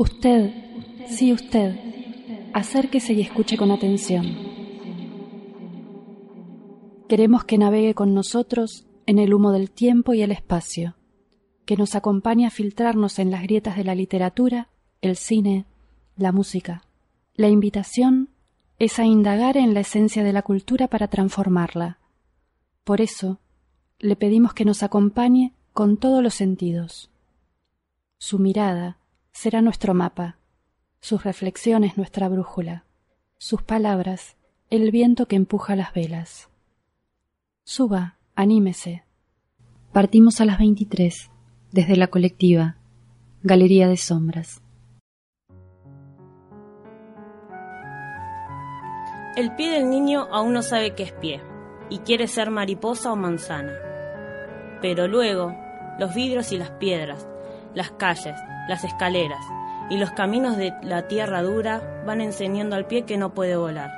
Usted, sí usted, acérquese y escuche con atención. Queremos que navegue con nosotros en el humo del tiempo y el espacio, que nos acompañe a filtrarnos en las grietas de la literatura, el cine, la música. La invitación es a indagar en la esencia de la cultura para transformarla. Por eso, le pedimos que nos acompañe con todos los sentidos. Su mirada será nuestro mapa, sus reflexiones nuestra brújula, sus palabras el viento que empuja las velas. Suba, anímese. Partimos a las 23, desde la colectiva, Galería de Sombras. El pie del niño aún no sabe qué es pie y quiere ser mariposa o manzana. Pero luego, los vidrios y las piedras, las calles, las escaleras y los caminos de la tierra dura van enseñando al pie que no puede volar,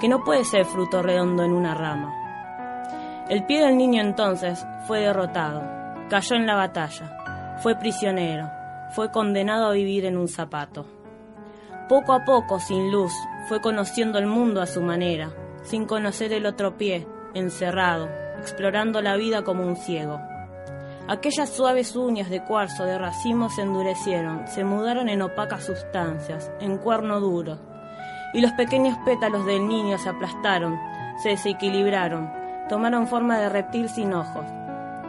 que no puede ser fruto redondo en una rama. El pie del niño entonces fue derrotado, cayó en la batalla, fue prisionero, fue condenado a vivir en un zapato. Poco a poco, sin luz, fue conociendo el mundo a su manera, sin conocer el otro pie, encerrado, explorando la vida como un ciego. Aquellas suaves uñas de cuarzo de racimo se endurecieron, se mudaron en opacas sustancias, en cuerno duro, y los pequeños pétalos del niño se aplastaron, se desequilibraron, tomaron forma de reptil sin ojos,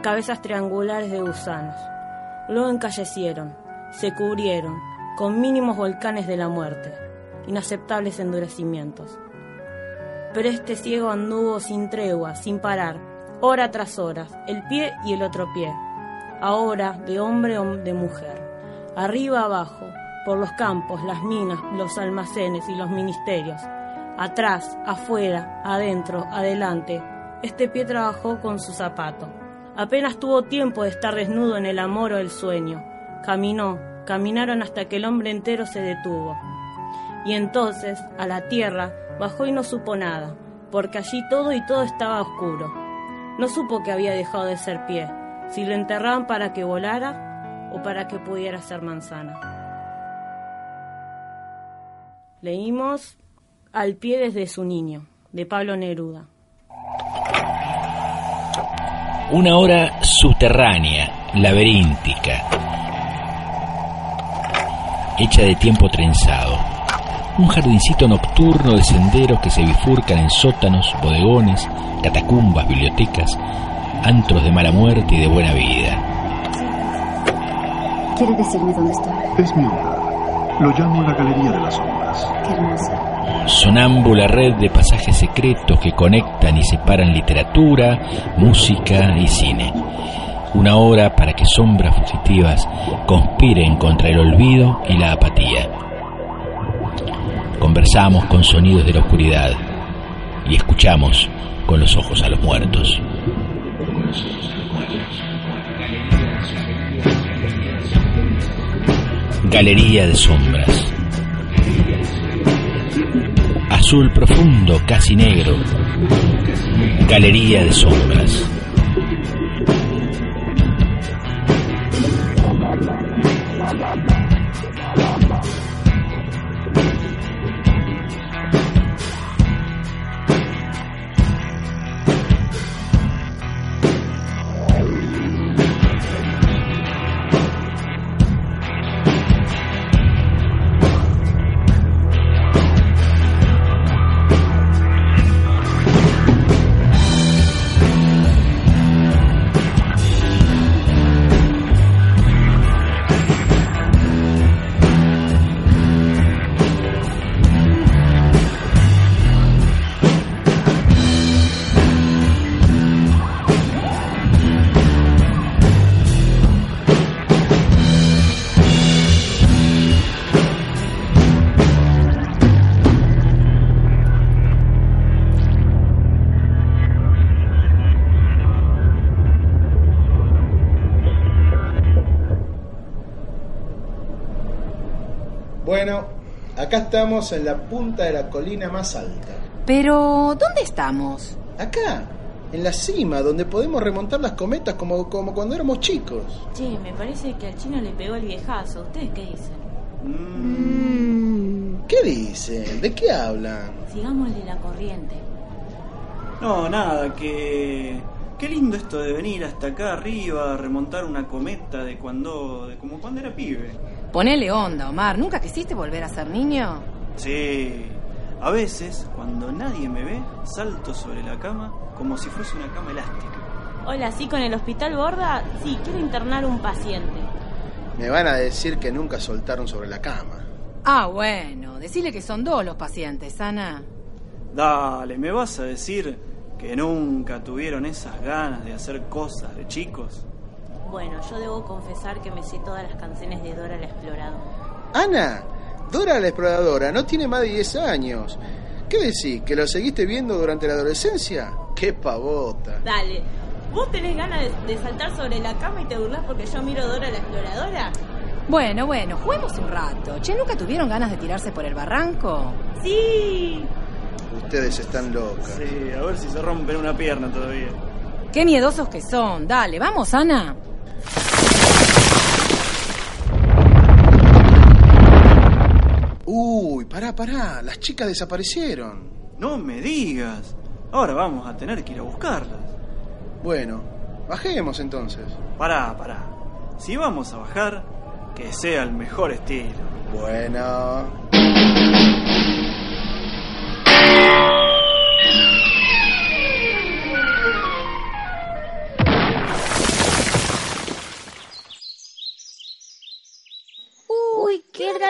cabezas triangulares de gusanos. Luego encallecieron, se cubrieron, con mínimos volcanes de la muerte, inaceptables endurecimientos. Pero este ciego anduvo sin tregua, sin parar, hora tras hora, el pie y el otro pie, ahora de hombre o de mujer, arriba abajo, por los campos, las minas, los almacenes y los ministerios, atrás, afuera, adentro, adelante, este pie trabajó con su zapato. Apenas tuvo tiempo de estar desnudo en el amor o el sueño. Caminó, caminaron hasta que el hombre entero se detuvo. Y entonces, a la tierra, bajó y no supo nada, porque allí todo y todo estaba oscuro. No supo que había dejado de ser pie, si lo enterraban para que volara o para que pudiera ser manzana. Leímos Al pie desde su niño, de Pablo Neruda. Una hora subterránea, laberíntica, hecha de tiempo trenzado. Un jardincito nocturno de senderos que se bifurcan en sótanos, bodegones, catacumbas, bibliotecas, antros de mala muerte y de buena vida. ¿Quiere decirme dónde está? Es mi hogar. Lo llamo la Galería de las Sombras. Qué hermosa. Sonámbula red de pasajes secretos que conectan y separan literatura, música y cine. Una hora para que sombras fugitivas conspiren contra el olvido y la apatía. Conversamos con sonidos de la oscuridad y escuchamos con los ojos a los muertos. Galería de sombras. Azul profundo, casi negro. Galería de sombras. Estamos en la punta de la colina más alta. Pero, ¿dónde estamos? Acá, en la cima, donde podemos remontar las cometas como, como cuando éramos chicos. Che, me parece que al chino le pegó el viejazo. ¿Ustedes qué dicen? Mm. ¿Qué dicen? ¿De qué hablan? Sigámosle la corriente. No, nada, que... Qué lindo esto de venir hasta acá arriba, remontar una cometa de cuando... de como cuando era pibe. Ponele onda, Omar. ¿Nunca quisiste volver a ser niño? Sí. A veces, cuando nadie me ve, salto sobre la cama como si fuese una cama elástica. Hola, ¿sí con el hospital Borda? Sí, quiero internar un paciente. Me van a decir que nunca soltaron sobre la cama. Ah, bueno. Decirle que son dos los pacientes, Ana. Dale, ¿me vas a decir que nunca tuvieron esas ganas de hacer cosas de chicos? Bueno, yo debo confesar que me sé todas las canciones de Dora la Exploradora. Ana, Dora la Exploradora no tiene más de 10 años. ¿Qué decís? ¿Que lo seguiste viendo durante la adolescencia? ¡Qué pavota! Dale, ¿vos tenés ganas de, de saltar sobre la cama y te burlás porque yo miro Dora la Exploradora? Bueno, bueno, juguemos un rato. Che, ¿nunca tuvieron ganas de tirarse por el barranco? Sí. Ustedes están locas. Sí, a ver si se rompen una pierna todavía. Qué miedosos que son. Dale, vamos, Ana. Uy, pará, pará. Las chicas desaparecieron. No me digas. Ahora vamos a tener que ir a buscarlas. Bueno, bajemos entonces. Pará, pará. Si vamos a bajar, que sea el mejor estilo. Bueno.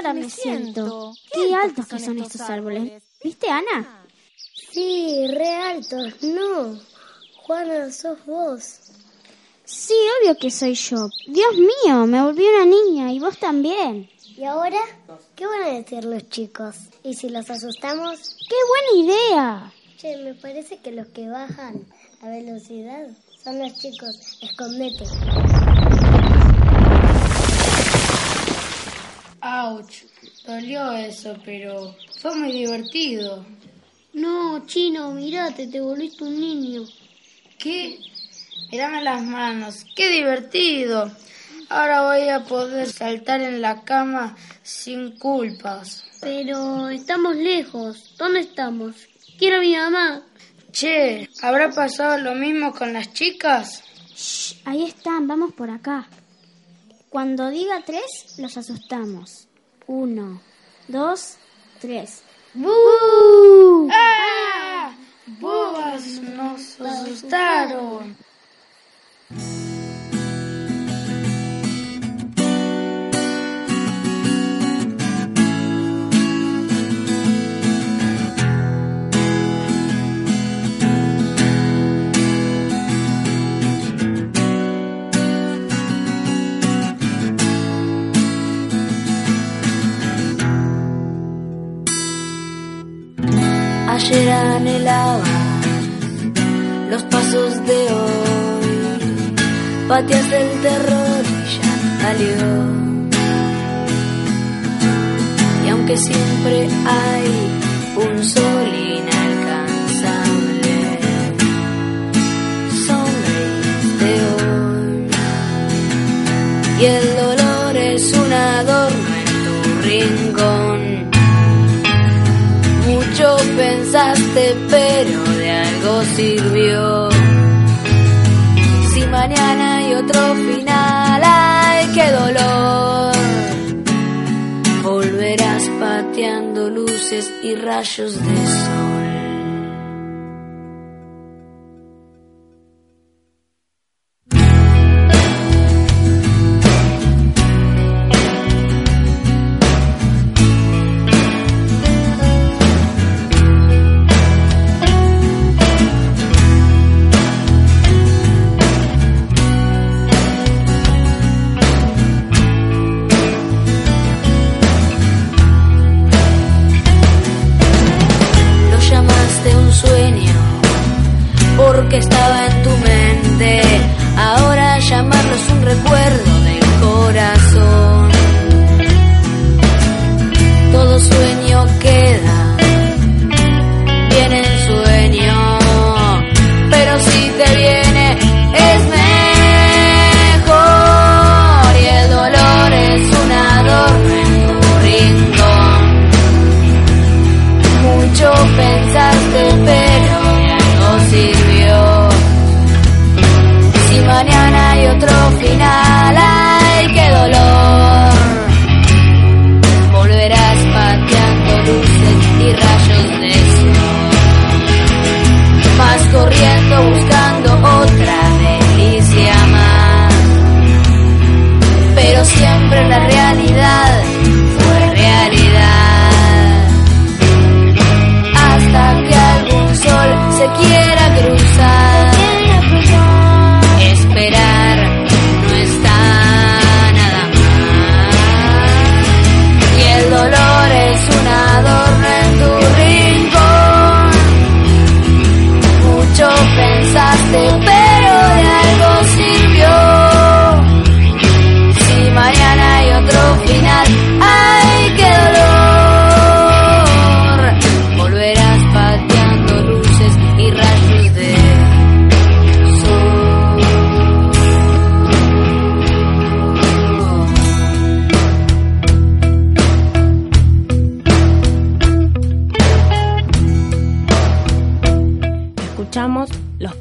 Rara me siento. Qué altos que son estos árboles. ¿Viste, Ana? Sí, re altos. No. Juana, sos vos. Sí, obvio que soy yo. Dios mío, me volví una niña y vos también. ¿Y ahora? ¿Qué van a decir los chicos? ¿Y si los asustamos? ¡Qué buena idea! Che, me parece que los que bajan a velocidad son los chicos. Escondete. Ouch, dolió eso, pero fue muy divertido. No, chino, mirate, te volviste un niño. ¿Qué? Mírame las manos, qué divertido. Ahora voy a poder saltar en la cama sin culpas. Pero estamos lejos. ¿Dónde estamos? Quiero a mi mamá. Che, ¿habrá pasado lo mismo con las chicas? Shh, ahí están, vamos por acá. Cuando diga tres, los asustamos. Uno, dos, tres. ¡Bú! ¡Ah! ¡Bobas! Nos asustaron. Anhelaba los pasos de hoy, pateaste el terror y ya salió. Y aunque siempre hay un sol inalcanzable, sonreíste hoy. Y el dolor es un adorno en tu rincón. Mucho pero de algo sirvió. Si mañana hay otro final, ay, qué dolor. Volverás pateando luces y rayos de sol.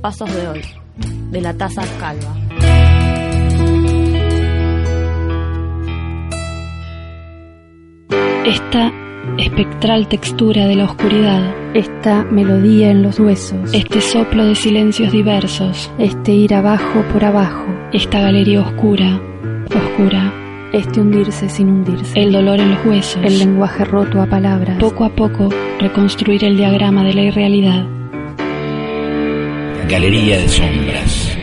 Pasos de hoy, de la taza calva. Esta espectral textura de la oscuridad, esta melodía en los huesos, este soplo de silencios diversos, este ir abajo por abajo, esta galería oscura, oscura, este hundirse sin hundirse, el dolor en los huesos, el lenguaje roto a palabras, poco a poco reconstruir el diagrama de la irrealidad. Galería de sombras.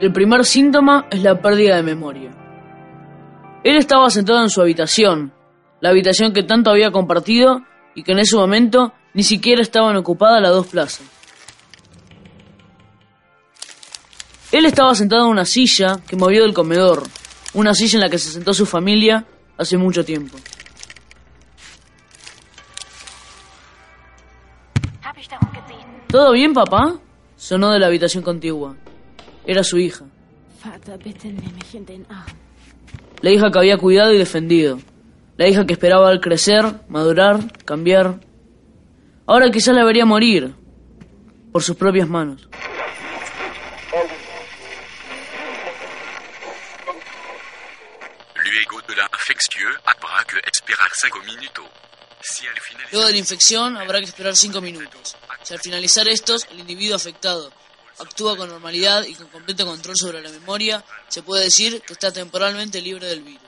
El primer síntoma es la pérdida de memoria. Él estaba sentado en su habitación, la habitación que tanto había compartido y que en ese momento ni siquiera estaban ocupadas las dos plazas. Él estaba sentado en una silla que movió del comedor, una silla en la que se sentó su familia hace mucho tiempo. ¿Todo bien, papá? Sonó de la habitación contigua. Era su hija. La hija que había cuidado y defendido. La hija que esperaba al crecer, madurar, cambiar. Ahora quizás la vería morir por sus propias manos. Luego de la infección habrá que esperar cinco minutos. Si al finalizar... Luego de la infección habrá que esperar cinco minutos. Si al finalizar estos, el individuo afectado actúa con normalidad y con completo control sobre la memoria, se puede decir que está temporalmente libre del virus.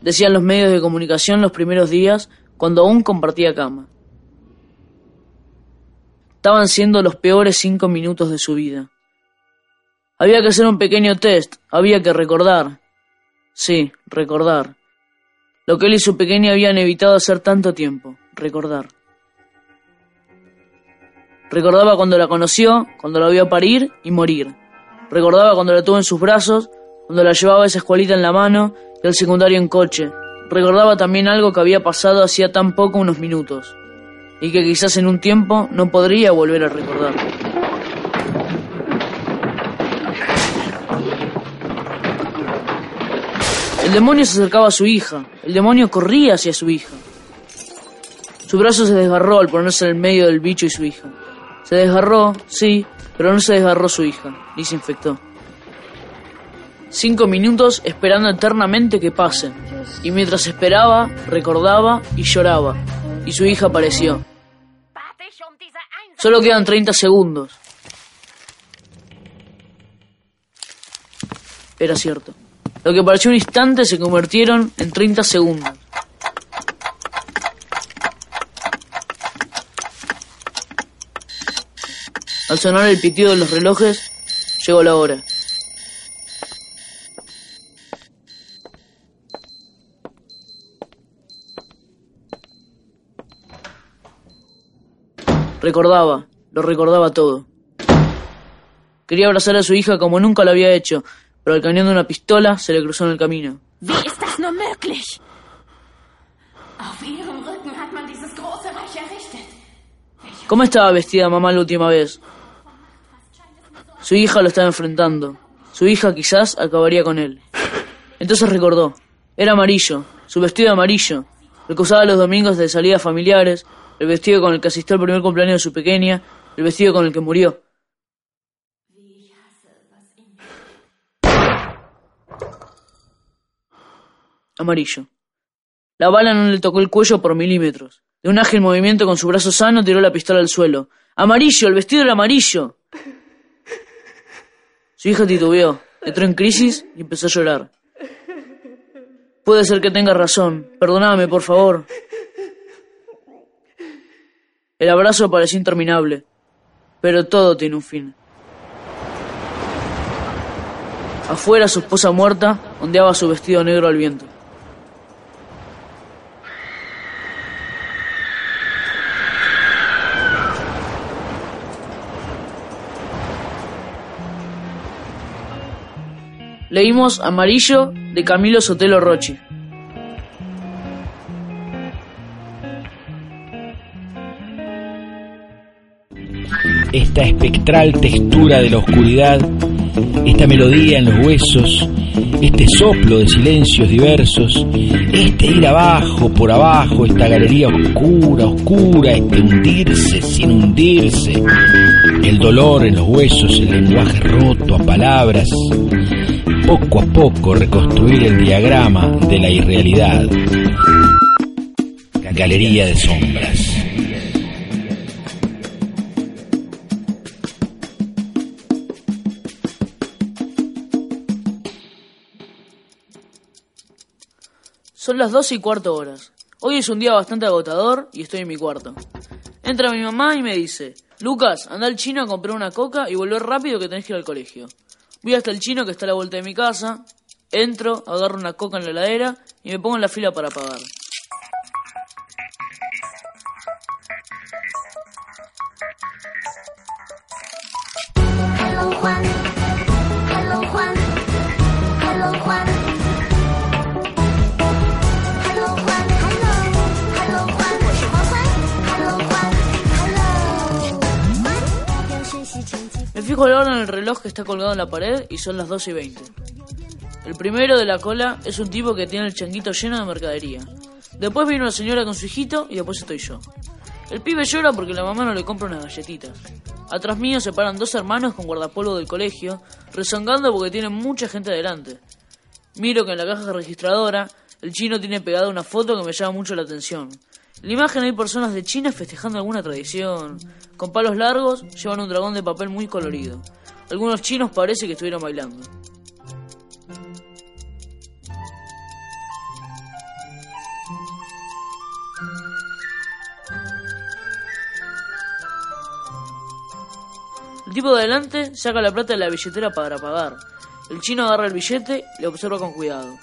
Decían los medios de comunicación los primeros días, cuando aún compartía cama. Estaban siendo los peores cinco minutos de su vida. Había que hacer un pequeño test, había que recordar. Sí, recordar. Lo que él y su pequeña habían evitado hacer tanto tiempo, recordar. Recordaba cuando la conoció, cuando la vio parir y morir. Recordaba cuando la tuvo en sus brazos, cuando la llevaba esa escuelita en la mano y al secundario en coche. Recordaba también algo que había pasado hacía tan poco unos minutos y que quizás en un tiempo no podría volver a recordar. El demonio se acercaba a su hija, el demonio corría hacia su hija. Su brazo se desgarró al ponerse en el medio del bicho y su hija. Se desgarró, sí, pero no se desgarró su hija, ni se infectó. Cinco minutos esperando eternamente que pase. Y mientras esperaba, recordaba y lloraba. Y su hija apareció. Solo quedan 30 segundos. Era cierto. Lo que pareció un instante se convirtieron en 30 segundos. Al sonar el pitido de los relojes, llegó la hora. Recordaba, lo recordaba todo. Quería abrazar a su hija como nunca lo había hecho, pero al cañón de una pistola se le cruzó en el camino. Wie ist das nur möglich? Auf ihrem Rücken hat man dieses große Reich errichtet. ¿Cómo estaba vestida mamá la última vez? Su hija lo estaba enfrentando. Su hija quizás acabaría con él. Entonces recordó. Era amarillo, su vestido amarillo, el que usaba los domingos de salidas familiares, el vestido con el que asistió al primer cumpleaños de su pequeña, el vestido con el que murió. Amarillo. La bala no le tocó el cuello por milímetros. De un ágil movimiento con su brazo sano tiró la pistola al suelo. ¡Amarillo! ¡El vestido era amarillo! Su hija titubeó, entró en crisis y empezó a llorar. Puede ser que tenga razón. Perdóname, por favor. El abrazo pareció interminable, pero todo tiene un fin. Afuera su esposa muerta ondeaba su vestido negro al viento. Leímos Amarillo de Camilo Sotelo Rochi. Esta espectral textura de la oscuridad, esta melodía en los huesos, este soplo de silencios diversos, este ir abajo, por abajo, esta galería oscura, oscura, este hundirse sin hundirse, el dolor en los huesos, el lenguaje roto a palabras, poco a poco reconstruir el diagrama de la irrealidad. Galería de sombras. Son las doce y cuarto horas. Hoy es un día bastante agotador y estoy en mi cuarto. Entra mi mamá y me dice, Lucas, anda al chino a comprar una coca y volver rápido que tenés que ir al colegio. Voy hasta el chino que está a la vuelta de mi casa, entro, agarro una coca en la heladera y me pongo en la fila para pagar. Me fijo la en el reloj que está colgado en la pared y son las 12 y 20. El primero de la cola es un tipo que tiene el changuito lleno de mercadería. Después viene una señora con su hijito y después estoy yo. El pibe llora porque la mamá no le compra unas galletitas. Atrás mío se paran dos hermanos con guardapolvo del colegio, rezongando porque tienen mucha gente adelante. Miro que en la caja registradora el chino tiene pegada una foto que me llama mucho la atención. La imagen hay personas de China festejando alguna tradición. Con palos largos llevan un dragón de papel muy colorido. Algunos chinos parece que estuvieran bailando. El tipo de adelante saca la plata de la billetera para pagar. El chino agarra el billete y lo observa con cuidado.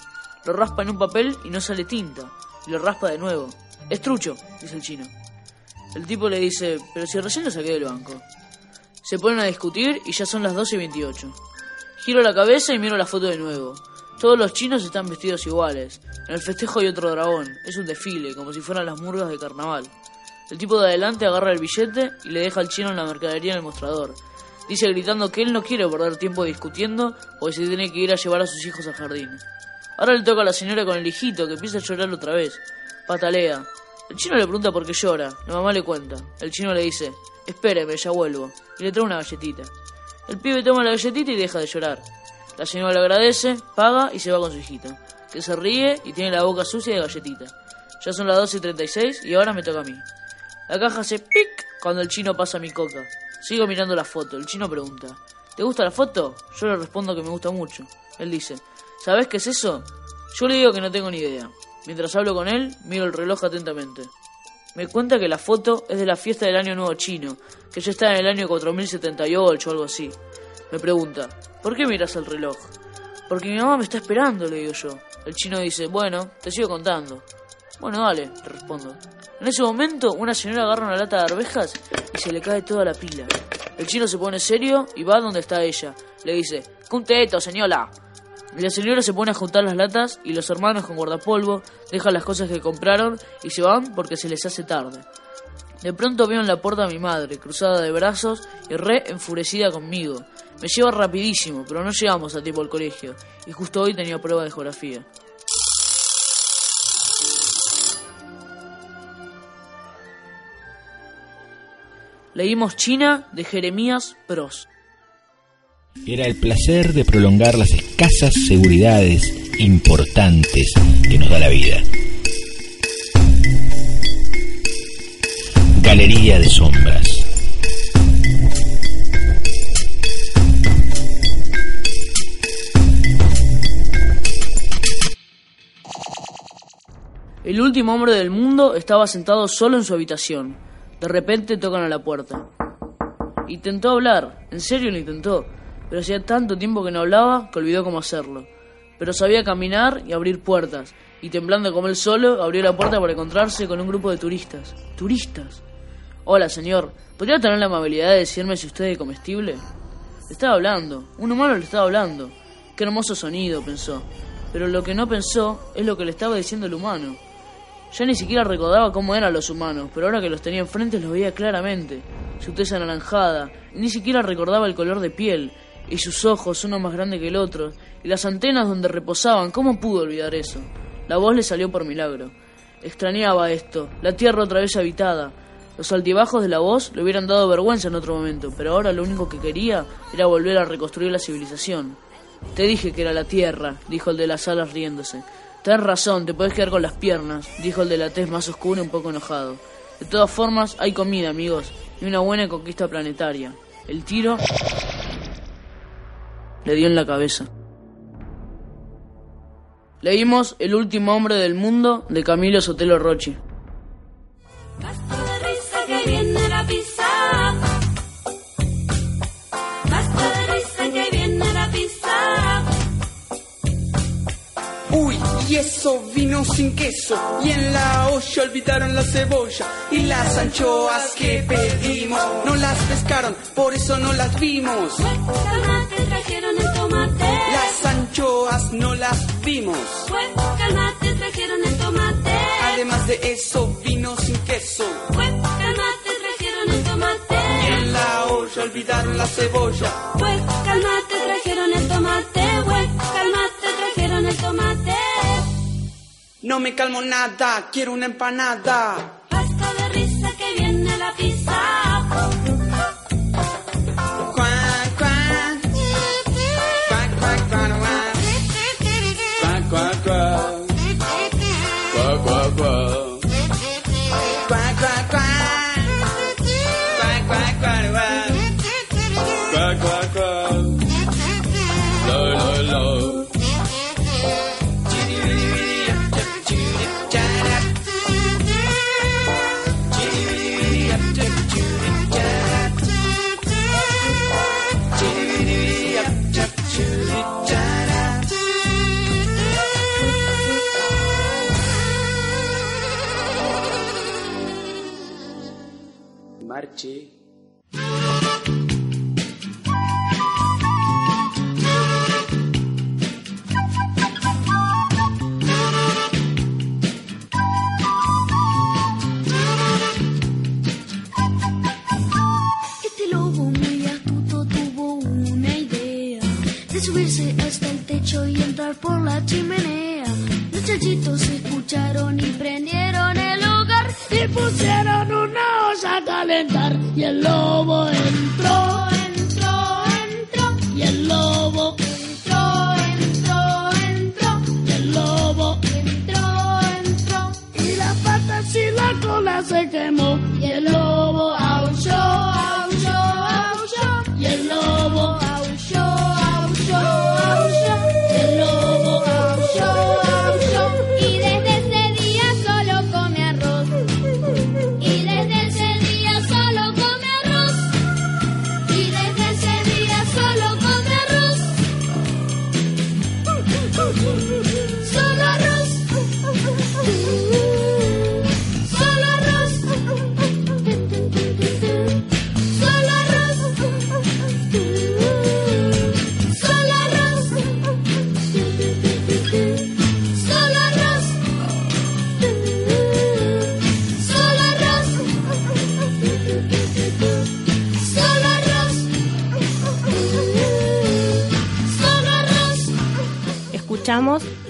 Lo raspa en un papel y no sale tinta. Y lo raspa de nuevo. Es trucho, dice el chino. El tipo le dice, pero si recién lo saqué del banco. Se ponen a discutir y ya son las 12 y 28. Giro la cabeza y miro la foto de nuevo. Todos los chinos están vestidos iguales. En el festejo hay otro dragón. Es un desfile, como si fueran las murgas de carnaval. El tipo de adelante agarra el billete y le deja al chino en la mercadería en el mostrador. Dice gritando que él no quiere perder tiempo discutiendo porque se tiene que ir a llevar a sus hijos al jardín. Ahora le toca a la señora con el hijito que empieza a llorar otra vez. Patalea. El chino le pregunta por qué llora. La mamá le cuenta. El chino le dice, espéreme, ya vuelvo. Y le trae una galletita. El pibe toma la galletita y deja de llorar. La señora le agradece, paga y se va con su hijita, que se ríe y tiene la boca sucia de galletita. Ya son las 12 y 36 y ahora me toca a mí. La caja hace pic cuando el chino pasa mi coca. Sigo mirando la foto. El chino pregunta, ¿te gusta la foto? Yo le respondo que me gusta mucho. Él dice, ¿sabes qué es eso? Yo le digo que no tengo ni idea. Mientras hablo con él, miro el reloj atentamente. Me cuenta que la foto es de la fiesta del Año Nuevo Chino, que ya está en el año 4078 o algo así. Me pregunta, ¿por qué miras el reloj? Porque mi mamá me está esperando, le digo yo. El chino dice, bueno, te sigo contando. Bueno, dale, le respondo. En ese momento, una señora agarra una lata de arvejas y se le cae toda la pila. El chino se pone serio y va donde está ella. Le dice, ¡Cunteto, señora! La señora se pone a juntar las latas y los hermanos con guardapolvo dejan las cosas que compraron y se van porque se les hace tarde. De pronto veo en la puerta a mi madre, cruzada de brazos y re enfurecida conmigo. Me lleva rapidísimo, pero no llegamos a tiempo al colegio, y justo hoy tenía prueba de geografía. Leímos China de Jeremías Pros. Era el placer de prolongar las escasas seguridades importantes que nos da la vida. Galería de sombras. El último hombre del mundo estaba sentado solo en su habitación. De repente tocan a la puerta. Intentó hablar, en serio lo intentó, pero hacía tanto tiempo que no hablaba que olvidó cómo hacerlo. Pero sabía caminar y abrir puertas, y temblando como él solo, abrió la puerta para encontrarse con un grupo de turistas. ¡Turistas! Hola, señor. ¿Podría tener la amabilidad de decirme si usted es comestible? Le estaba hablando. Un humano le estaba hablando. Qué hermoso sonido, pensó. Pero lo que no pensó es lo que le estaba diciendo el humano. Ya ni siquiera recordaba cómo eran los humanos, pero ahora que los tenía enfrente los veía claramente. su tez anaranjada, ni siquiera recordaba el color de piel, y sus ojos, uno más grande que el otro, y las antenas donde reposaban, ¿cómo pudo olvidar eso? La voz le salió por milagro. Extrañaba esto, la tierra otra vez habitada. Los altibajos de la voz le hubieran dado vergüenza en otro momento, pero ahora lo único que quería era volver a reconstruir la civilización. Te dije que era la tierra, dijo el de las alas riéndose. Tienes razón, te puedes quedar con las piernas, dijo el de la tez más oscura un poco enojado. De todas formas, hay comida, amigos, y una buena conquista planetaria. El tiro le dio en la cabeza. Leímos El último hombre del mundo de Camilo Sotelo Rochi. Y eso vino sin queso. Y en la olla olvidaron la cebolla. Y las anchoas que pedimos no las pescaron, por eso no las vimos. Calmate, trajeron el tomate. Las anchoas no las vimos. Pues calmate, trajeron el tomate. Además de eso vino sin queso. Pues calmate, trajeron el tomate. Y en la olla olvidaron la cebolla. Pues calmate, trajeron el tomate. No me calmo nada, quiero una empanada. te alone.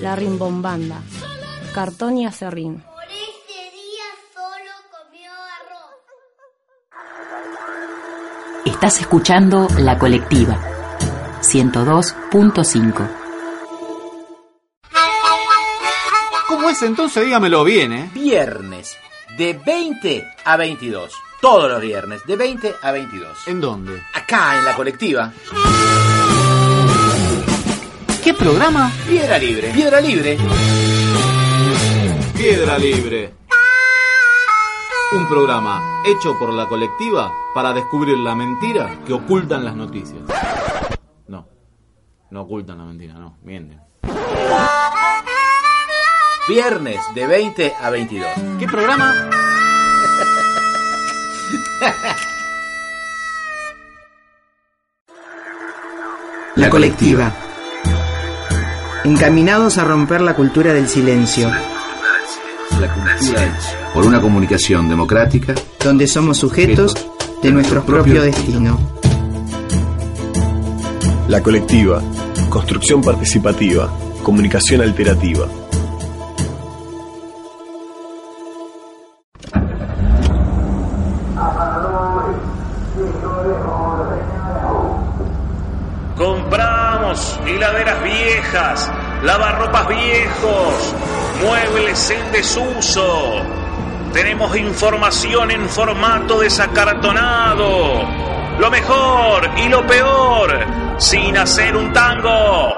La Rimbombanda, Cartón y Acerrín. Por este día solo comió arroz. Estás escuchando La Colectiva 102.5. ¿Cómo es entonces? Dígamelo bien, ¿eh? Viernes, de 20 a 22. Todos los viernes, de 20 a 22. ¿En dónde? Acá, en la colectiva. ¿Qué programa? Piedra Libre. Piedra Libre. Piedra Libre. Un programa hecho por la colectiva para descubrir la mentira que ocultan las noticias. No, no ocultan la mentira, no, mienten. Viernes, de 20 a 22. ¿Qué programa? La colectiva. Encaminados a romper la cultura del silencio. La cultura por una comunicación democrática Donde somos sujetos de nuestro propio destino. La colectiva, construcción participativa, comunicación alterativa. Muebles en desuso. Tenemos información en formato desacartonado. Lo mejor y lo peor, sin hacer un tango.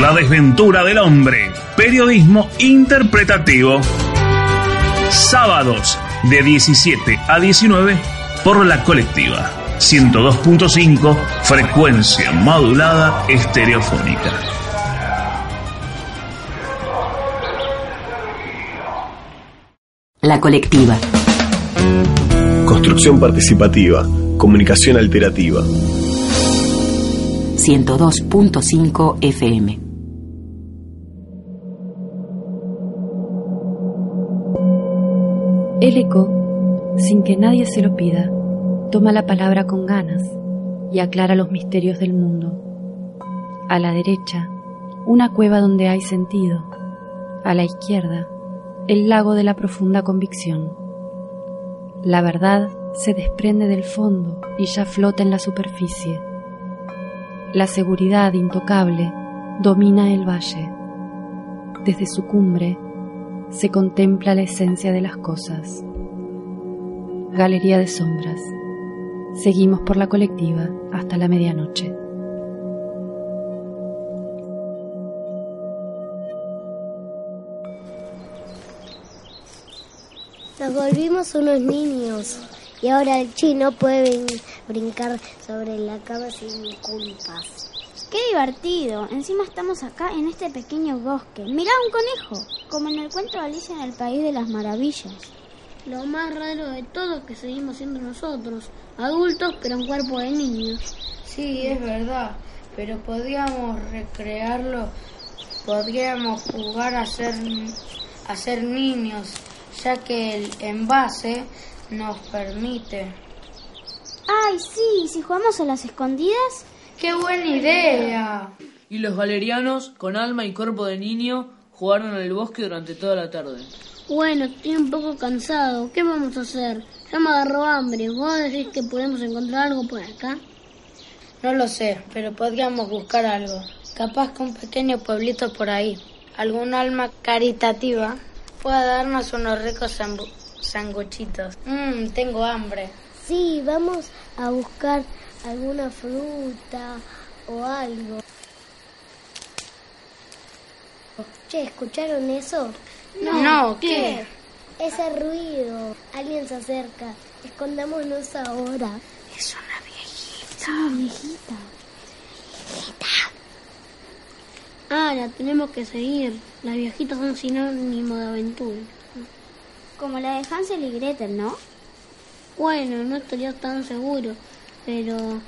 La desventura del hombre. Periodismo interpretativo. Sábados de 17 a 19 por la colectiva. 102.5 frecuencia modulada estereofónica. La colectiva. Construcción participativa, comunicación alterativa. 102.5 FM. El eco, sin que nadie se lo pida, toma la palabra con ganas y aclara los misterios del mundo. A la derecha, una cueva donde hay sentido. A la izquierda, el lago de la profunda convicción. La verdad se desprende del fondo y ya flota en la superficie. La seguridad intocable domina el valle. Desde su cumbre se contempla la esencia de las cosas. Galería de sombras. Seguimos por la colectiva hasta la medianoche. Nos volvimos unos niños y ahora el chino puede brin- brincar sobre la cama sin culpas. ¡Qué divertido! Encima estamos acá en este pequeño bosque. ¡Mirá un conejo! Como en el cuento de Alicia en el País de las Maravillas. Lo más raro de todo es que seguimos siendo nosotros, adultos pero en cuerpo de niños. Sí, es verdad, pero podríamos recrearlo, podríamos jugar a ser, a ser niños, ya que el envase nos permite. ¡Ay, sí! Si jugamos a las escondidas. ¡Qué buena idea! Y los galerianos, con alma y cuerpo de niño, jugaron en el bosque durante toda la tarde. Bueno, estoy un poco cansado. ¿Qué vamos a hacer? Ya me agarró hambre. ¿Vos decís que podemos encontrar algo por acá? No lo sé, pero podríamos buscar algo. Capaz que un pequeño pueblito por ahí, algún alma caritativa, pueda darnos unos ricos sanguchitos. Mmm, tengo hambre. Sí, vamos a buscar alguna fruta o algo. Che, ¿escucharon eso? No, No, ¿qué? Ese ruido. Alguien se acerca. Escondámonos ahora. Es una viejita. Es una viejita. Ah, la tenemos que seguir. Las viejitas son sinónimo de aventura. Como la de Hansel y Gretel, ¿no? Bueno, no estaría tan seguro, pero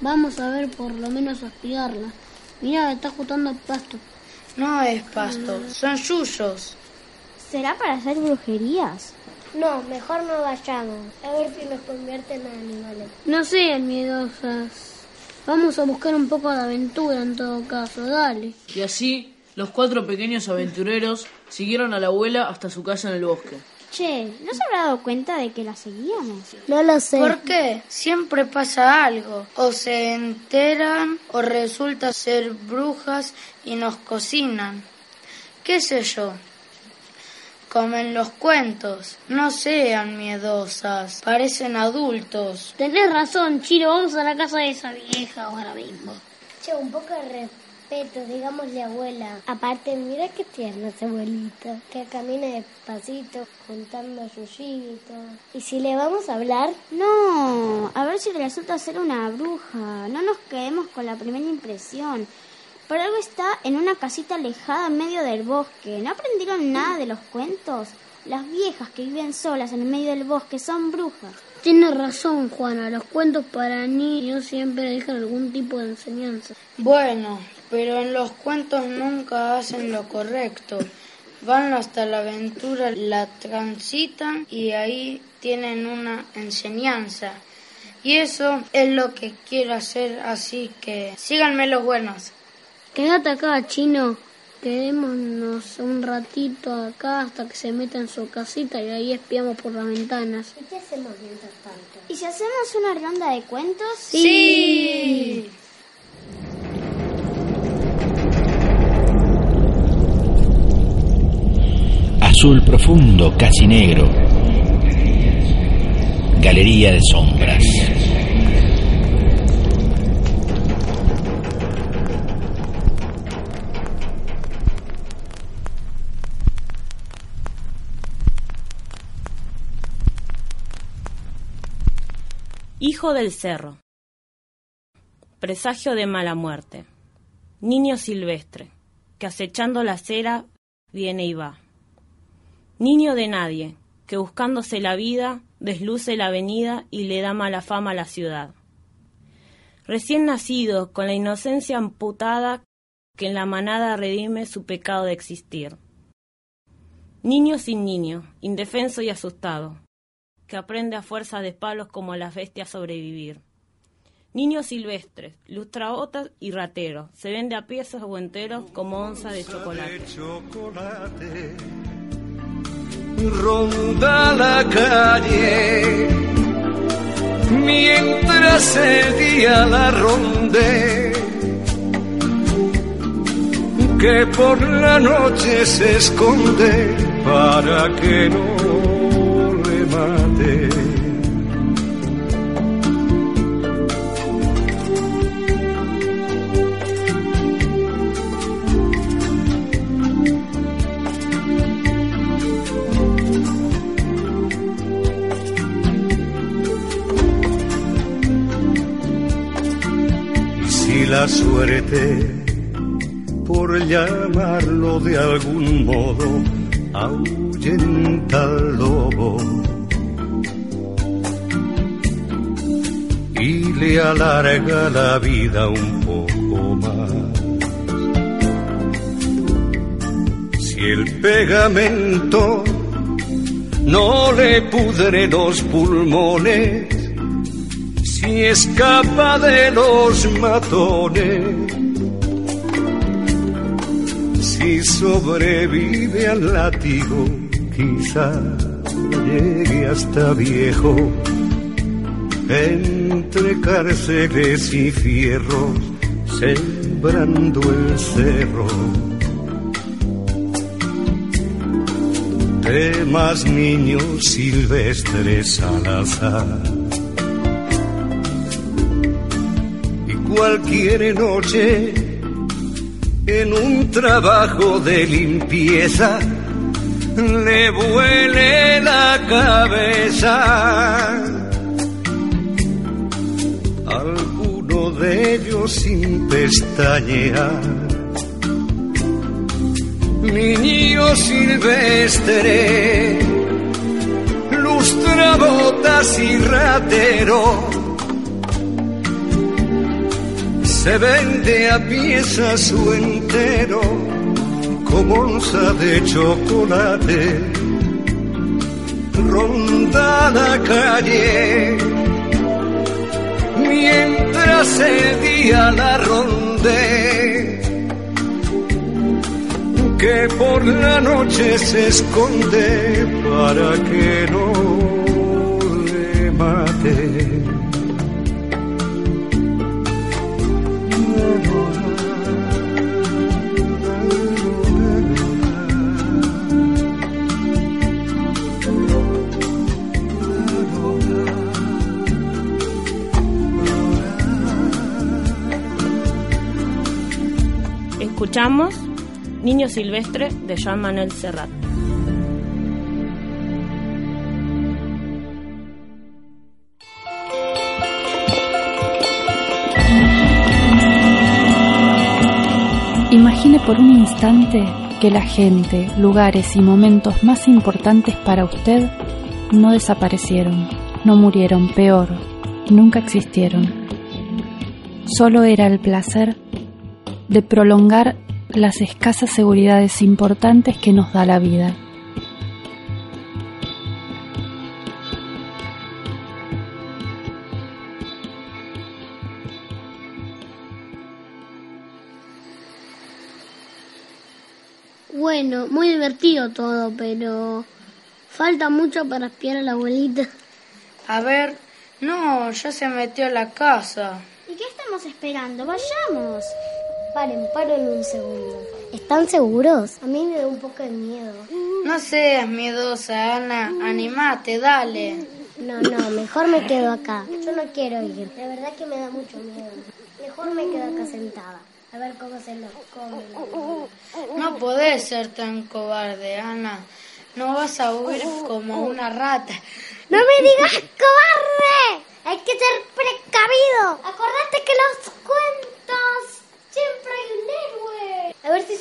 vamos a ver por lo menos a espiarla. Mira, está juntando pasto. No es pasto, son yuyos. ¿Será para hacer brujerías? No, mejor no vayamos. A ver si nos convierten en animales. No sean miedosas. Vamos a buscar un poco de aventura en todo caso, dale. Y así, los cuatro pequeños aventureros siguieron a la abuela hasta su casa en el bosque. Che, ¿no se habrá dado cuenta de que la seguíamos? No lo sé. ¿Por qué? Siempre pasa algo. O se enteran o resulta ser brujas y nos cocinan. ¿Qué sé yo? Comen los cuentos. No sean miedosas. Parecen adultos. Tenés razón, Chiro, vamos a la casa de esa vieja ahora mismo. Che, un poco de respeto, digámosle abuela. Aparte, mira qué tierna esa abuelita. Que camina despacito, juntando yuyitos. ¿Y si le vamos a hablar? No, a ver si resulta ser una bruja. No nos quedemos con la primera impresión. Por algo está en una casita alejada en medio del bosque. ¿No aprendieron nada de los cuentos? Las viejas que viven solas en el medio del bosque son brujas. Tienes razón, Juana. Los cuentos para niños siempre dejan algún tipo de enseñanza. Bueno, pero en los cuentos nunca hacen lo correcto. van hasta la aventura, la transitan y ahí tienen una enseñanza. Y eso es lo que quiero hacer, así que síganme los buenos. Quédate acá, chino. Quedémonos un ratito acá hasta que se meta en su casita y ahí espiamos por las ventanas. ¿Y qué hacemos mientras tanto? ¿Y si hacemos una ronda de cuentos? Sí. Azul profundo, casi negro. Galería de sombras. Hijo del cerro. Presagio de mala muerte. Niño silvestre, que acechando la cera viene y va. Niño de nadie, que buscándose la vida desluce la avenida y le da mala fama a la ciudad. Recién nacido, con la inocencia amputada que en la manada redime su pecado de existir. Niño sin niño, indefenso y asustado, que aprende a fuerza de palos como las bestias a sobrevivir. Niños silvestres, lustrabotas y rateros, se vende a piezas o enteros como onza de chocolate. ronda la calle mientras el día la ronde que por la noche se esconde para que no si la suerte, por llamarlo de algún modo, ahuyenta lobo y le alarga la vida un poco más. Si el pegamento no le pudre los pulmones, si escapa de los matones, si sobrevive al látigo, quizá llegue hasta viejo, entre cárceles y fierros, sembrando el cerro. De más niños silvestres al azar. cualquier noche en un trabajo de limpieza le vuele la cabeza. Ellos sin pestañear. Niño silvestre, lustrabotas y ratero se vende a piezas su entero como onza de chocolate. Ronda la calle mientras el día la ronde. Que por la noche se esconde para que no le mate. Escuchamos Niño Silvestre de Jean Manuel Serrat. Imagine por un instante que la gente, lugares y momentos más importantes para usted no desaparecieron, no murieron, peor, nunca existieron. Solo era el placer de prolongar las escasas seguridades importantes que nos da la vida. Bueno, muy divertido todo, pero falta mucho para espiar a la abuelita. A ver, no, ya se metió a la casa. ¿Y qué estamos esperando? Vayamos. Paren, paren un segundo. ¿Están seguros? A mí me da un poco de miedo. No seas miedosa, Ana. Animate, dale. No, no, mejor me quedo acá. Yo no quiero ir. La verdad que me da mucho miedo. Mejor me quedo acá sentada. A ver cómo se los come. No podés ser tan cobarde, Ana. No vas a huir como una rata. ¡No me digas cobarde! Hay que ser precavido. Acordate que los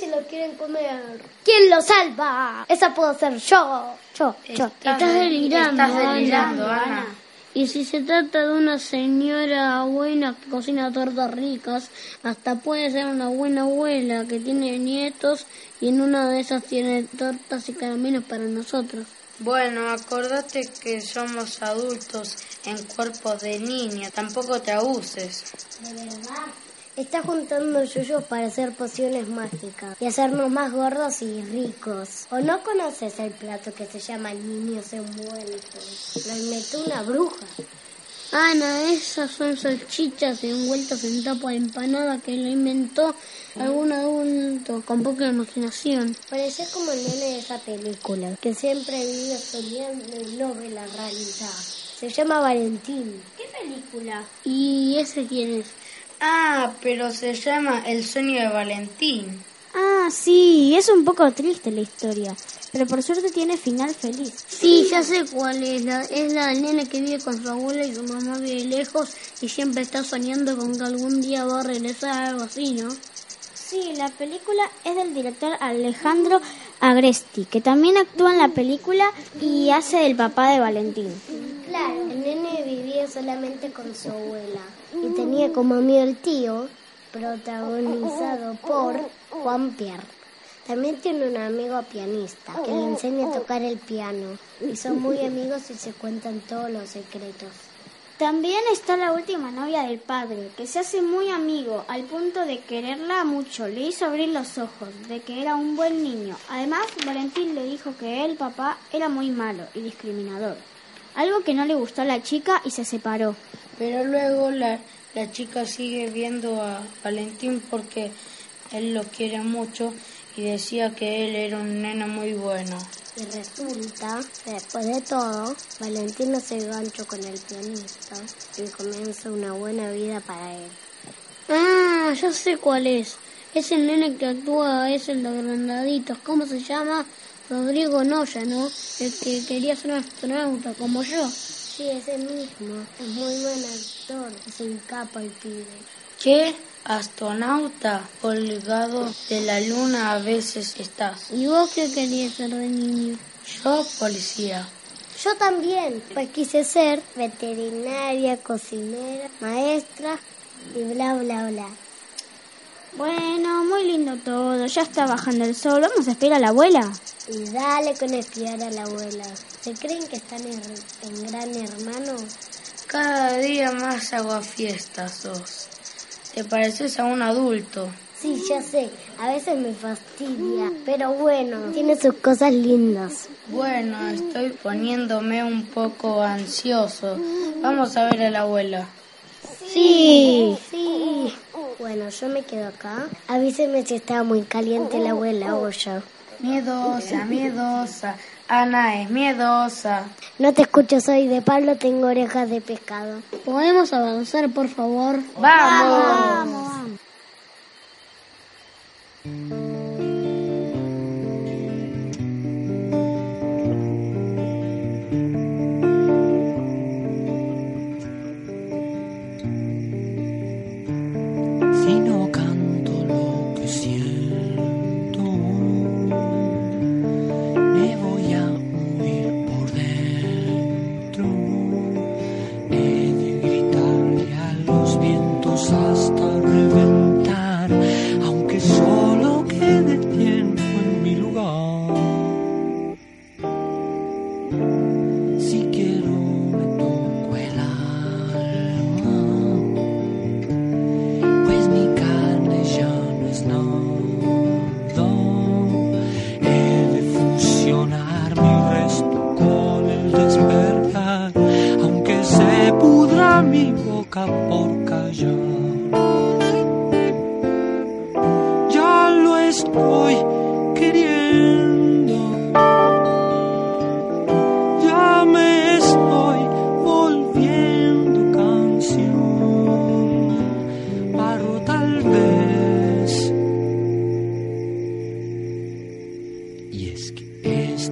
lo quieren comer. ¿Quién lo salva? Esa puedo ser yo. Yo, yo. Estás delirando, Estás delirando, Ana. Ana. Y si se trata de una señora buena que cocina tortas ricas, hasta puede ser una buena abuela que tiene nietos y en una de esas tiene tortas y caramelos para nosotros. Bueno, acordate que somos adultos en cuerpos de niña. Tampoco te abuses. ¿De verdad? Está juntando yuyos para hacer pociones mágicas y hacernos más gordos y ricos. ¿O no conoces el plato que se llama niños envueltos? Lo inventó una bruja. Ana, esas son salchichas envueltas en tapa de empanada que lo inventó algún adulto con poca imaginación. Parece como el nene de esa película, que siempre vive soñando y no ve la realidad. Se llama Valentín. ¿Qué película? ¿Y ese quién es? Ah, pero se llama El sueño de Valentín. Ah, sí, es un poco triste la historia, pero por suerte tiene final feliz. Sí, ya sé cuál es. La, es la nene que vive con su abuela y su mamá vive lejos y siempre está soñando con que algún día va a regresar, algo así, ¿no? Sí, la película es del director Alejandro Agresti, que también actúa en la película y hace el papá de Valentín. Claro, el nene vivía solamente con su abuela y tenía como amigo el tío, protagonizado por Juan Pierre. También tiene un amigo pianista que le enseña a tocar el piano y son muy amigos y se cuentan todos los secretos. También está la última novia del padre, que se hace muy amigo al punto de quererla mucho. Le hizo abrir los ojos, de que era un buen niño. Además, Valentín le dijo que él, papá, era muy malo y discriminador. Algo que no le gustó a la chica y se separó. Pero luego la, la chica sigue viendo a Valentín porque él lo quiere mucho y decía que él era un nene muy bueno. Y resulta que después de todo, Valentín se gancho con el pianista y comienza una buena vida para él. Ah, ya sé cuál es. Es el nene que actúa, es el de Grandaditos. ¿Cómo se llama? Rodrigo Noya, ¿no? El que quería ser astronauta, como yo. Sí, ese mismo. Es muy buen actor. Es un capo el pibe. ¿Qué? Astronauta colgado de la luna a veces estás. ¿Y vos qué querías ser de niño? Yo policía. Yo también, pues quise ser veterinaria, cocinera, maestra y bla, bla, bla. Bueno, muy lindo todo. Ya está bajando el sol. Vamos a esperar a la abuela. Y dale con espiar a la abuela. ¿Se creen que están en, en gran hermano? Cada día más aguafiestas sos. Te pareces a un adulto. Sí, ya sé. A veces me fastidia. Pero bueno, tiene sus cosas lindas. Bueno, estoy poniéndome un poco ansioso. Vamos a ver a la abuela. Sí. Sí. Bueno, yo me quedo acá. Avíseme si está muy caliente la abuela o yo. Miedosa, miedosa. Ana es miedosa. No te escucho, soy de Pablo, tengo orejas de pescado. ¿Podemos avanzar, por favor? ¡Vamos! Si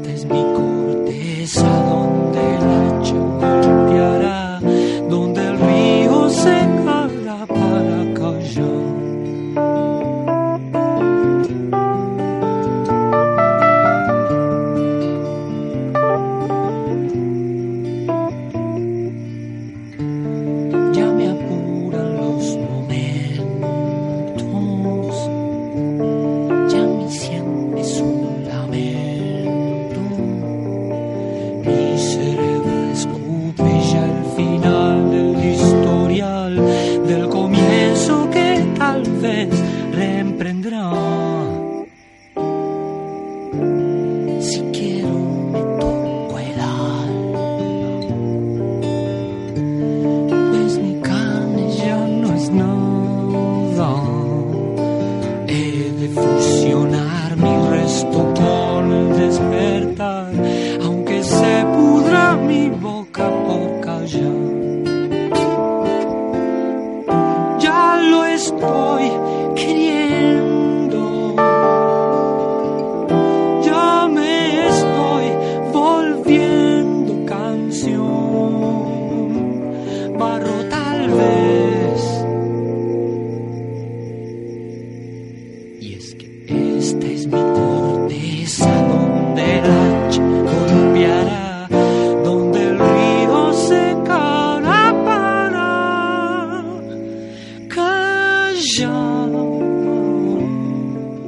que esta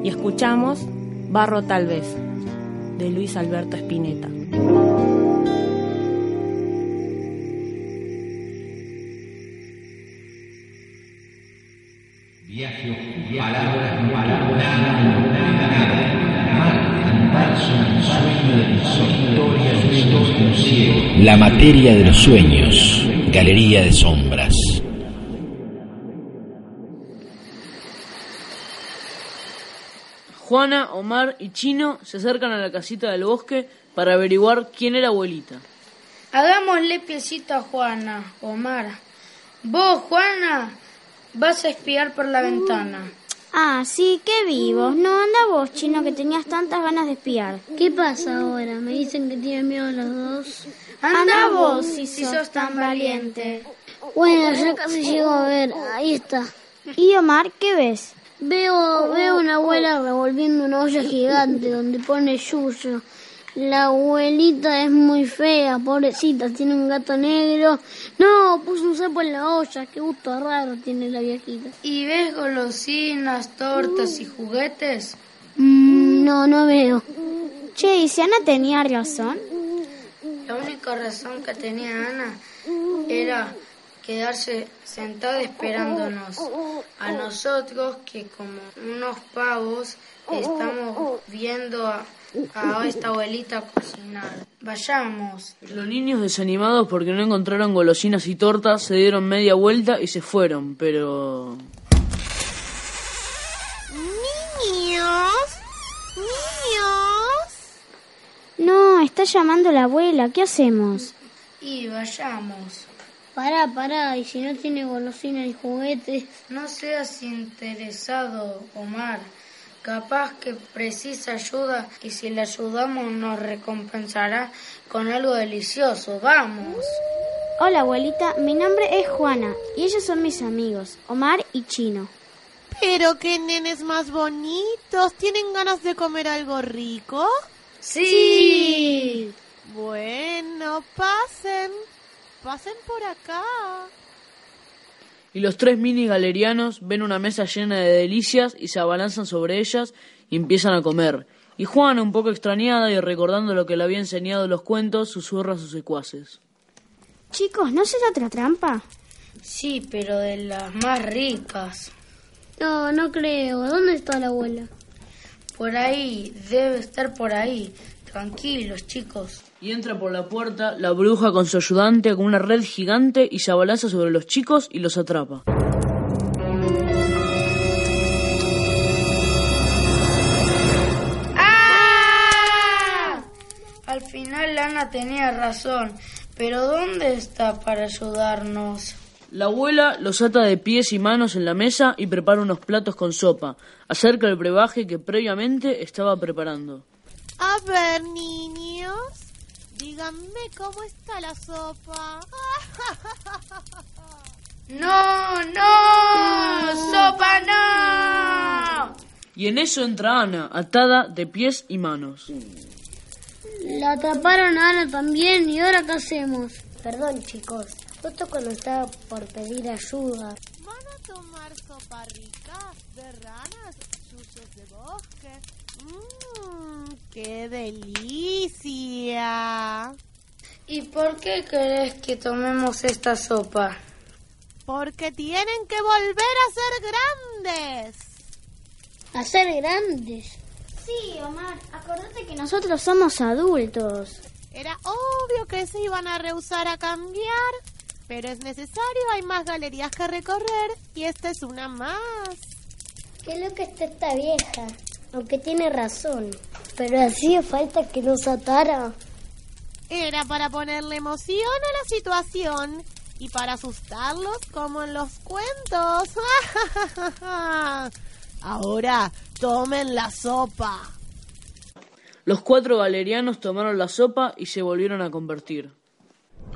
Y escuchamos Barro tal vez, de Luis Alberto Spinetta. La materia de los sueños, Galería de Sombras. Juana, Omar y Chino se acercan a la casita del bosque para averiguar quién era abuelita. Hagámosle piecito a Juana, Omar. Vos, Juana, vas a espiar por la ventana. Ah, sí, qué vivos. No, anda vos, chino, que tenías tantas ganas de espiar. ¿Qué pasa ahora? Me dicen que tienen miedo los dos. Anda vos, si sos tan valiente. Bueno, ya casi llego a ver. Ahí está. ¿Y Omar, qué ves? Veo, veo una abuela revolviendo una olla gigante donde pone yuyo. La abuelita es muy fea, pobrecita, tiene un gato negro. No, puso un sapo en la olla, qué gusto raro tiene la viejita. ¿Y ves golosinas, tortas y juguetes? Mm, no, no veo. Che, ¿y si Ana tenía razón? La única razón que tenía Ana era quedarse sentada esperándonos a nosotros que como unos pavos estamos viendo a, a esta abuelita cocinar. Vayamos. Los niños desanimados porque no encontraron golosinas y tortas se dieron media vuelta y se fueron, pero... Niños, niños. No, está llamando la abuela. ¿Qué hacemos? Y vayamos. Pará, pará, y si no tiene golosinas y juguetes. No seas interesado, Omar. Capaz que precisa ayuda y si le ayudamos nos recompensará con algo delicioso. Vamos. Hola, abuelita. Mi nombre es Juana y ellos son mis amigos, Omar y Chino. Pero qué nenes más bonitos. ¿Tienen ganas de comer algo rico? Sí. Bueno, pasen. Pasen por acá. Y los tres mini galerianos ven una mesa llena de delicias y se abalanzan sobre ellas y empiezan a comer. Y Juana, un poco extrañada y recordando lo que le había enseñado los cuentos, susurra a sus secuaces. Chicos, ¿no será otra trampa? Sí, pero de las más ricas. No, no creo. ¿Dónde está la abuela? Por ahí, debe estar por ahí. Tranquilos, chicos. Y entra por la puerta la bruja con su ayudante con una red gigante y se abalaza sobre los chicos y los atrapa. ¡Ah! Al final Lana tenía razón, pero ¿dónde está para ayudarnos? La abuela los ata de pies y manos en la mesa y prepara unos platos con sopa. Acerca el brebaje que previamente estaba preparando. A ver, niños díganme cómo está la sopa. ¡No, no! ¡Sopa no! Y en eso entra Ana, atada de pies y manos. La taparon a Ana también y ahora qué hacemos. Perdón, chicos. Justo cuando estaba por pedir ayuda. ¿Van a tomar sopa rica de ranas, chuchos de bosque? Mmm, qué delicia. ¿Y por qué querés que tomemos esta sopa? Porque tienen que volver a ser grandes. ¿A ser grandes? Sí, Omar, acordate que nosotros somos adultos. Era obvio que se iban a rehusar a cambiar, pero es necesario, hay más galerías que recorrer y esta es una más. Qué loca está esta vieja, aunque tiene razón, pero hacía falta que nos atara. Era para ponerle emoción a la situación y para asustarlos como en los cuentos. Ahora tomen la sopa. Los cuatro valerianos tomaron la sopa y se volvieron a convertir.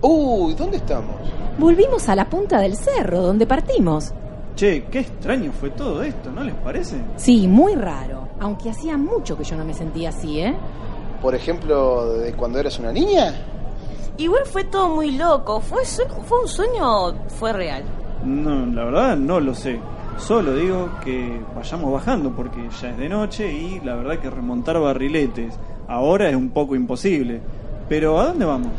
Uy, ¿dónde estamos? Volvimos a la punta del cerro, donde partimos. Che, qué extraño fue todo esto, ¿no les parece? Sí, muy raro. Aunque hacía mucho que yo no me sentía así, ¿eh? Por ejemplo, de cuando eras una niña. Igual fue todo muy loco. ¿Fue, fue un sueño o fue real? No, la verdad no lo sé. Solo digo que vayamos bajando porque ya es de noche y la verdad que remontar barriletes ahora es un poco imposible. Pero ¿a dónde vamos?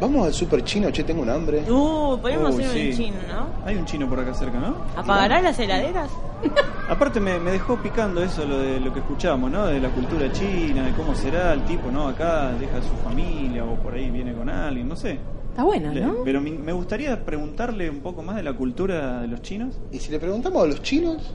Vamos al super chino, che, tengo un hambre. Uh, podemos Uy, ir sí. en chino, ¿no? Hay un chino por acá cerca, ¿no? ¿Apagará las heladeras? Aparte me, me dejó picando eso lo de lo que escuchamos, ¿no? De la cultura china, de cómo será el tipo, ¿no? Acá deja a su familia o por ahí viene con alguien, no sé. Está buena, Le- ¿no? Pero mi- me gustaría preguntarle un poco más de la cultura de los chinos. ¿Y si le preguntamos a los chinos?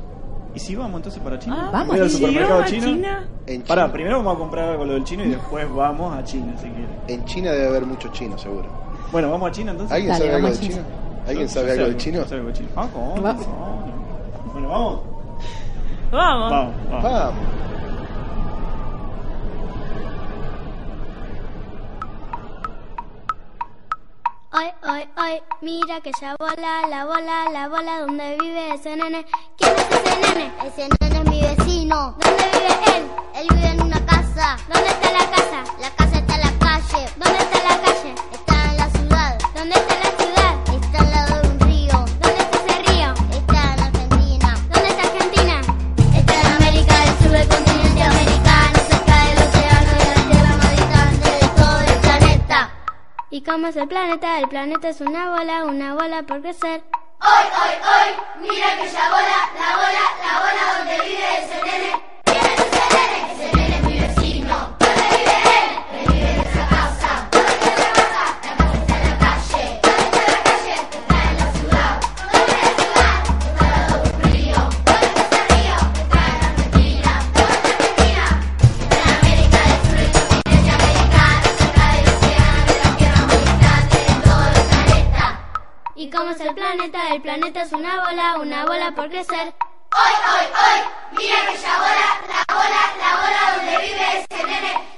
¿Y si vamos entonces para China? Ah, vamos al China. supermercado ¿A chino. China? En Pará, China. primero vamos a comprar algo lo del chino y después vamos a China, si quieres. En China debe haber muchos chinos, seguro. Bueno, vamos a China entonces. ¿Alguien Dale, sabe algo de chino? China. ¿Alguien sabe algo de chino? algo de chino. Ah, ¿cómo? Va- No. Bueno, vamos. Vamos. Vamos, vamos. Ay, ay, ay, mira que ya bola, la bola, la bola, ¿dónde vive ese nene? ¿Quién es ese nene? Ese nene es mi vecino. ¿Dónde vive él? Él vive en una casa. ¿Dónde está la casa? La casa ¿Y cómo es el planeta? El planeta es una bola, una bola por crecer. Hoy, hoy, hoy, mira que ya bola, la bola, la bola donde vive ese nene. El planeta es una bola, una bola por crecer. Hoy, hoy, hoy, mira que ya bola, la bola, la bola donde vive ese nene.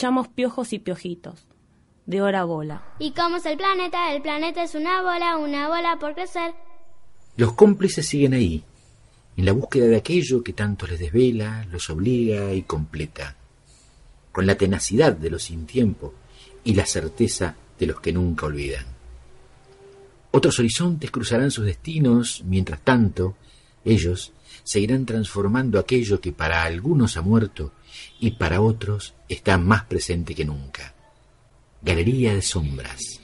Escuchamos piojos y piojitos. De hora bola. ¿Y cómo es el planeta? El planeta es una bola, una bola por crecer. Los cómplices siguen ahí, en la búsqueda de aquello que tanto les desvela, los obliga y completa, con la tenacidad de los sin tiempo y la certeza de los que nunca olvidan. Otros horizontes cruzarán sus destinos, mientras tanto, ellos seguirán transformando aquello que para algunos ha muerto y para otros está más presente que nunca. Galería de sombras.